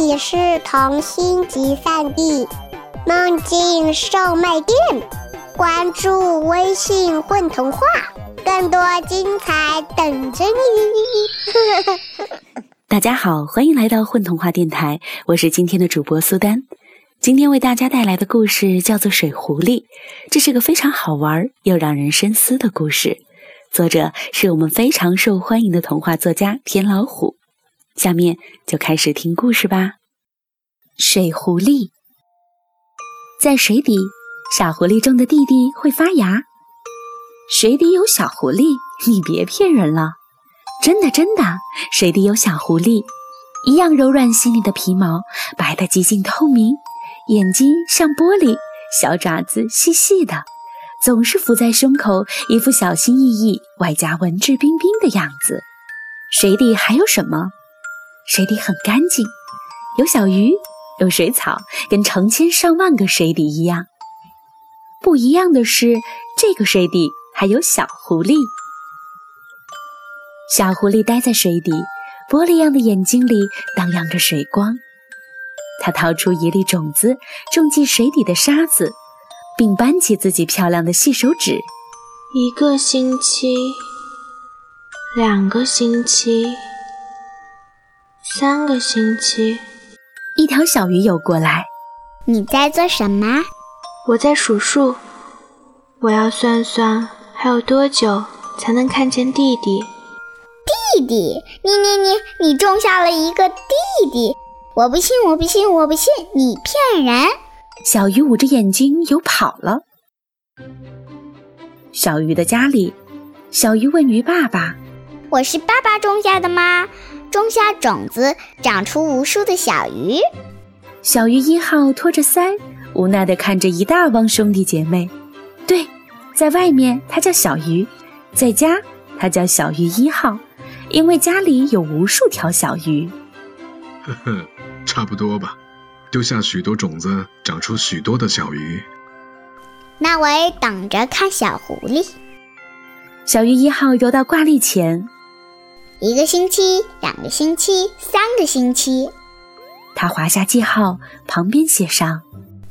里是童心集散地，梦境售卖店。关注微信“混童话”，更多精彩等着你。大家好，欢迎来到混童话电台，我是今天的主播苏丹。今天为大家带来的故事叫做《水狐狸》，这是个非常好玩又让人深思的故事。作者是我们非常受欢迎的童话作家田老虎。下面就开始听故事吧。水狐狸在水底，小狐狸种的弟弟会发芽。水底有小狐狸，你别骗人了，真的真的，水底有小狐狸，一样柔软细腻的皮毛，白的极尽透明，眼睛像玻璃，小爪子细细的，总是伏在胸口，一副小心翼翼，外加文质彬彬的样子。水底还有什么？水底很干净，有小鱼，有水草，跟成千上万个水底一样。不一样的是，这个水底还有小狐狸。小狐狸待在水底，玻璃样的眼睛里荡漾着水光。它掏出一粒种子，种进水底的沙子，并扳起自己漂亮的细手指。一个星期，两个星期。三个星期，一条小鱼游过来。你在做什么？我在数数。我要算算还有多久才能看见弟弟。弟弟，你你你你种下了一个弟弟！我不信，我不信，我不信！你骗人！小鱼捂着眼睛游跑了。小鱼的家里，小鱼问鱼爸爸：“我是爸爸种下的吗？”种下种子，长出无数的小鱼。小鱼一号托着腮，无奈地看着一大帮兄弟姐妹。对，在外面它叫小鱼，在家它叫小鱼一号，因为家里有无数条小鱼。呵呵，差不多吧。丢下许多种子，长出许多的小鱼。那我也等着看小狐狸。小鱼一号游到挂历前。一个星期，两个星期，三个星期。他划下记号，旁边写上：“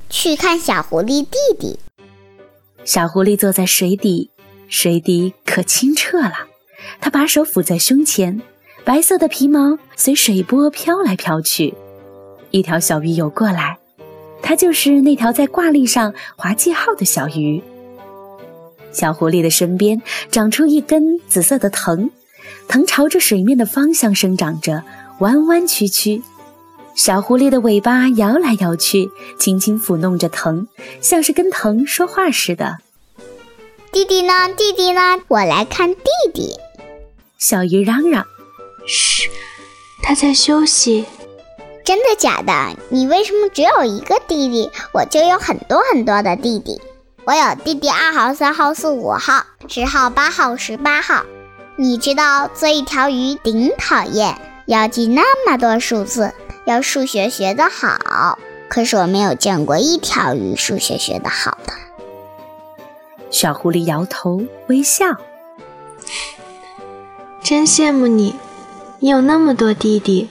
去看小狐狸弟弟。”小狐狸坐在水底，水底可清澈了。他把手抚在胸前，白色的皮毛随水波飘来飘去。一条小鱼游过来，它就是那条在挂历上划记号的小鱼。小狐狸的身边长出一根紫色的藤。藤朝着水面的方向生长着，弯弯曲曲。小狐狸的尾巴摇来摇去，轻轻抚弄着藤，像是跟藤说话似的。弟弟呢？弟弟呢？我来看弟弟。小鱼嚷嚷：“嘘，他在休息。”真的假的？你为什么只有一个弟弟？我就有很多很多的弟弟。我有弟弟二号、三号、四五号、十号、八号、十八号。你知道做一条鱼顶讨厌，要记那么多数字，要数学学得好。可是我没有见过一条鱼数学学得好的。小狐狸摇头微笑，真羡慕你，你有那么多弟弟。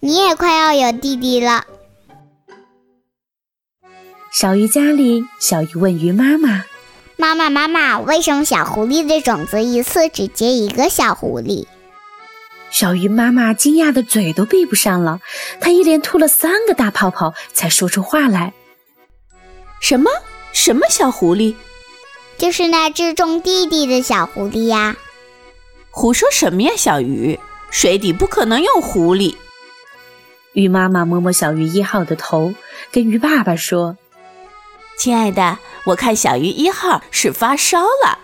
你也快要有弟弟了。小鱼家里，小鱼问鱼妈妈。妈妈，妈妈，为什么小狐狸的种子一次只结一个小狐狸？小鱼妈妈惊讶的嘴都闭不上了，她一连吐了三个大泡泡才说出话来：“什么？什么小狐狸？就是那只种弟弟的小狐狸呀！”胡说什么呀，小鱼，水底不可能有狐狸。鱼妈妈摸摸小鱼一号的头，跟鱼爸爸说。亲爱的，我看小鱼一号是发烧了。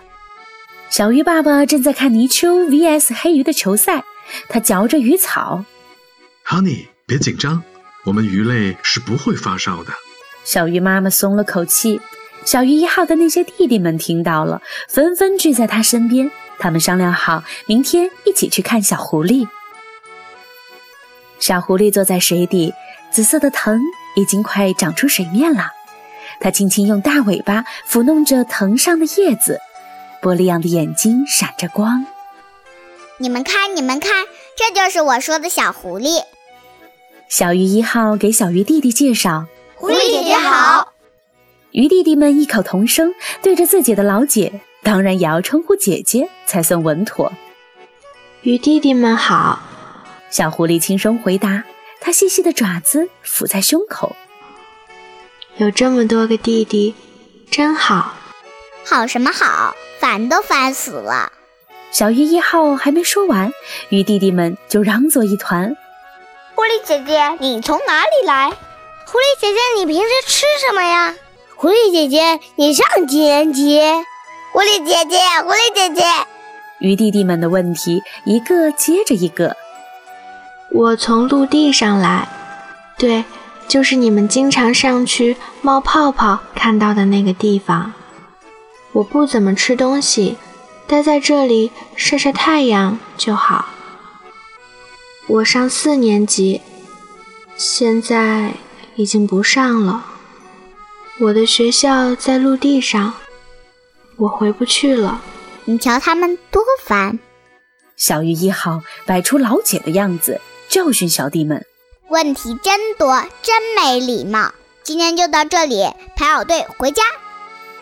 小鱼爸爸正在看泥鳅 vs 黑鱼的球赛，他嚼着鱼草。Honey，别紧张，我们鱼类是不会发烧的。小鱼妈妈松了口气。小鱼一号的那些弟弟们听到了，纷纷聚在他身边。他们商量好，明天一起去看小狐狸。小狐狸坐在水底，紫色的藤已经快长出水面了。它轻轻用大尾巴抚弄着藤上的叶子，玻璃样的眼睛闪着光。你们看，你们看，这就是我说的小狐狸。小鱼一号给小鱼弟弟介绍：“狐狸姐姐好。”鱼弟弟们异口同声对着自己的老姐，当然也要称呼姐姐才算稳妥。鱼弟弟们好，小狐狸轻声回答，它细细的爪子抚在胸口。有这么多个弟弟，真好。好什么好？烦都烦死了。小鱼一号还没说完，鱼弟弟们就嚷作一团。狐狸姐姐，你从哪里来？狐狸姐姐，你平时吃什么呀？狐狸姐姐，你上几年级？狐狸姐姐，狐狸姐姐，鱼弟弟们的问题一个接着一个。我从陆地上来，对，就是你们经常上去冒泡泡看到的那个地方。我不怎么吃东西，待在这里晒晒太阳就好。我上四年级，现在已经不上了。我的学校在陆地上，我回不去了。你瞧他们多烦！小鱼一号摆出老姐的样子，教训小弟们：问题真多，真没礼貌。今天就到这里，排好队回家。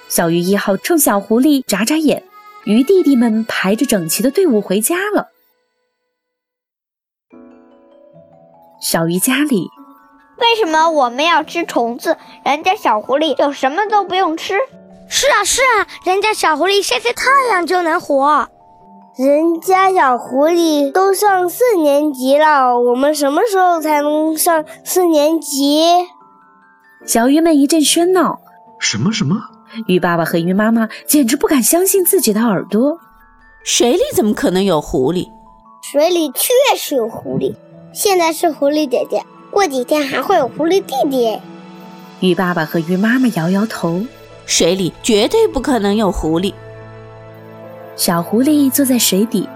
小鱼一号冲小狐狸眨眨眼，鱼弟弟们排着整齐的队伍回家了。小鱼家里。为什么我们要吃虫子？人家小狐狸就什么都不用吃。是啊，是啊，人家小狐狸晒晒太阳就能活。人家小狐狸都上四年级了，我们什么时候才能上四年级？小鱼们一阵喧闹。什么什么？鱼爸爸和鱼妈妈简直不敢相信自己的耳朵。水里怎么可能有狐狸？水里确实有狐狸。现在是狐狸姐姐。过几天还会有狐狸弟弟。鱼爸爸和鱼妈妈摇摇头，水里绝对不可能有狐狸。小狐狸坐在水底，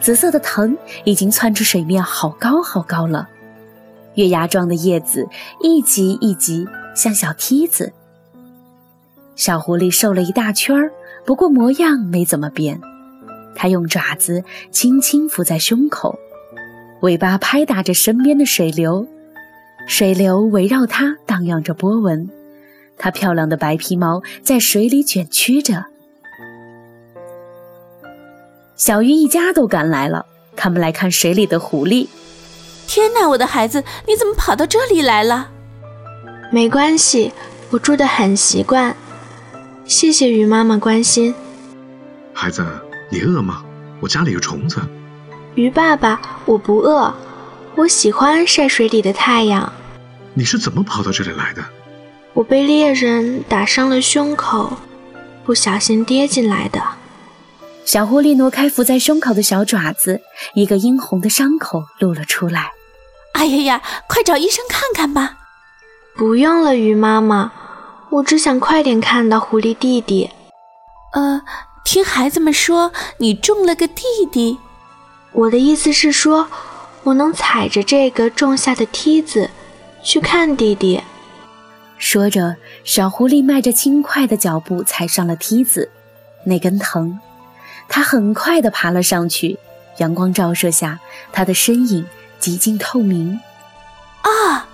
紫色的藤已经窜出水面好高好高了，月牙状的叶子一级一级，像小梯子。小狐狸瘦了一大圈儿，不过模样没怎么变。它用爪子轻轻抚在胸口，尾巴拍打着身边的水流。水流围绕它荡漾着波纹，它漂亮的白皮毛在水里卷曲着。小鱼一家都赶来了，他们来看水里的狐狸。天哪，我的孩子，你怎么跑到这里来了？没关系，我住得很习惯。谢谢鱼妈妈关心。孩子，你饿吗？我家里有虫子。鱼爸爸，我不饿。我喜欢晒水里的太阳。你是怎么跑到这里来的？我被猎人打伤了胸口，不小心跌进来的。小狐狸挪开伏在胸口的小爪子，一个殷红的伤口露了出来。哎呀呀，快找医生看看吧！不用了，鱼妈妈，我只想快点看到狐狸弟弟。呃，听孩子们说你中了个弟弟。我的意思是说。我能踩着这个种下的梯子去看弟弟。说着，小狐狸迈着轻快的脚步踩上了梯子，那根藤，它很快地爬了上去。阳光照射下，它的身影极尽透明。啊！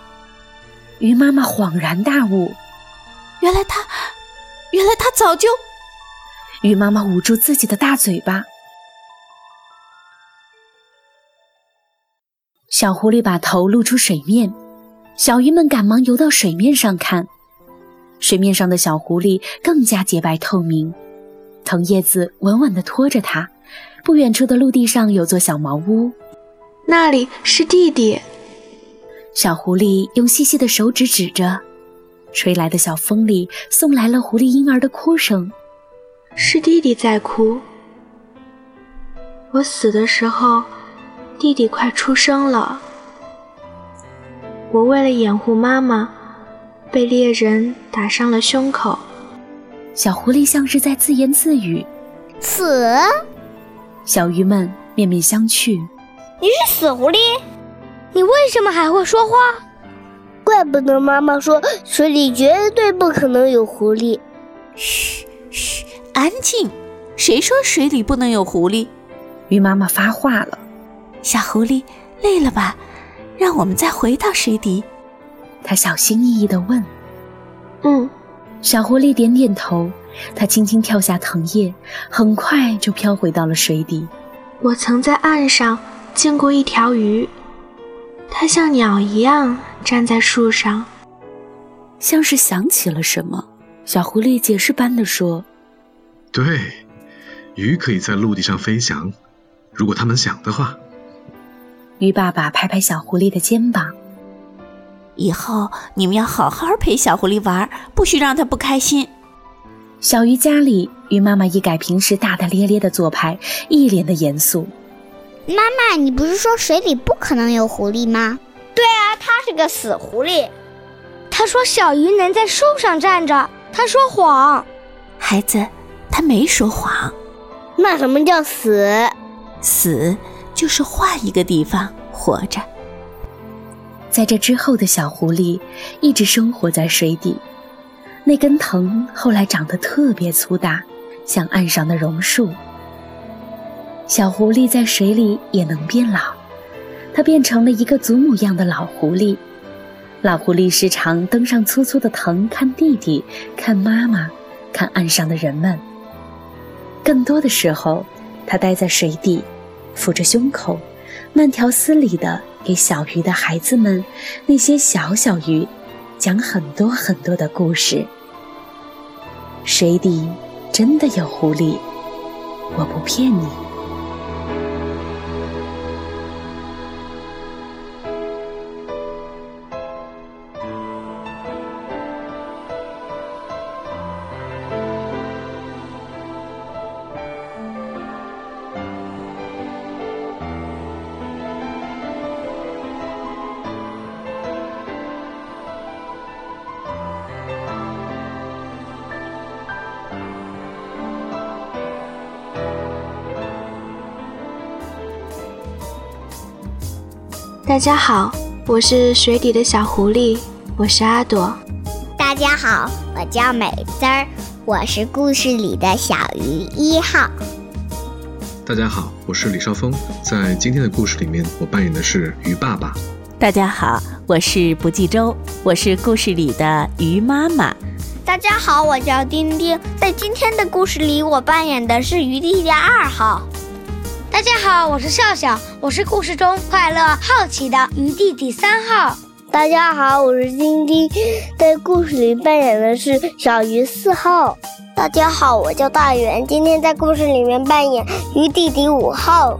鱼妈妈恍然大悟，原来它，原来它早就……鱼妈妈捂住自己的大嘴巴。小狐狸把头露出水面，小鱼们赶忙游到水面上看。水面上的小狐狸更加洁白透明，藤叶子稳稳地托着它。不远处的陆地上有座小茅屋，那里是弟弟。小狐狸用细细的手指指着，吹来的小风里送来了狐狸婴儿的哭声。是弟弟在哭。我死的时候。弟弟快出生了，我为了掩护妈妈，被猎人打伤了胸口。小狐狸像是在自言自语：“死。”小鱼们面面相觑：“你是死狐狸？你为什么还会说话？怪不得妈妈说水里绝对不可能有狐狸。”嘘嘘，安静！谁说水里不能有狐狸？鱼妈妈发话了。小狐狸累了吧？让我们再回到水底。她小心翼翼地问。嗯，小狐狸点点头。它轻轻跳下藤叶，很快就飘回到了水底。我曾在岸上见过一条鱼，它像鸟一样站在树上，像是想起了什么。小狐狸解释般的说：“对，鱼可以在陆地上飞翔，如果它们想的话。”鱼爸爸拍拍小狐狸的肩膀：“以后你们要好好陪小狐狸玩，不许让它不开心。”小鱼家里，鱼妈妈一改平时大大咧咧的做派，一脸的严肃。妈妈，你不是说水里不可能有狐狸吗？对啊，它是个死狐狸。他说小鱼能在树上站着，他说谎。孩子，他没说谎。那什么叫死？死就是换一个地方活着。在这之后的小狐狸一直生活在水底。那根藤后来长得特别粗大，像岸上的榕树。小狐狸在水里也能变老，它变成了一个祖母样的老狐狸。老狐狸时常登上粗粗的藤，看弟弟，看妈妈，看岸上的人们。更多的时候，它待在水底，抚着胸口，慢条斯理地给小鱼的孩子们，那些小小鱼。讲很多很多的故事。水底真的有狐狸，我不骗你。大家好，我是水底的小狐狸，我是阿朵。大家好，我叫美滋儿，我是故事里的小鱼一号。大家好，我是李少峰，在今天的故事里面，我扮演的是鱼爸爸。大家好，我是不计周，我是故事里的鱼妈妈。大家好，我叫丁丁，在今天的故事里，我扮演的是鱼弟弟二号。大家好，我是笑笑，我是故事中快乐好奇的鱼弟弟三号。大家好，我是丁丁，在故事里扮演的是小鱼四号。大家好，我叫大圆，今天在故事里面扮演鱼弟弟五号。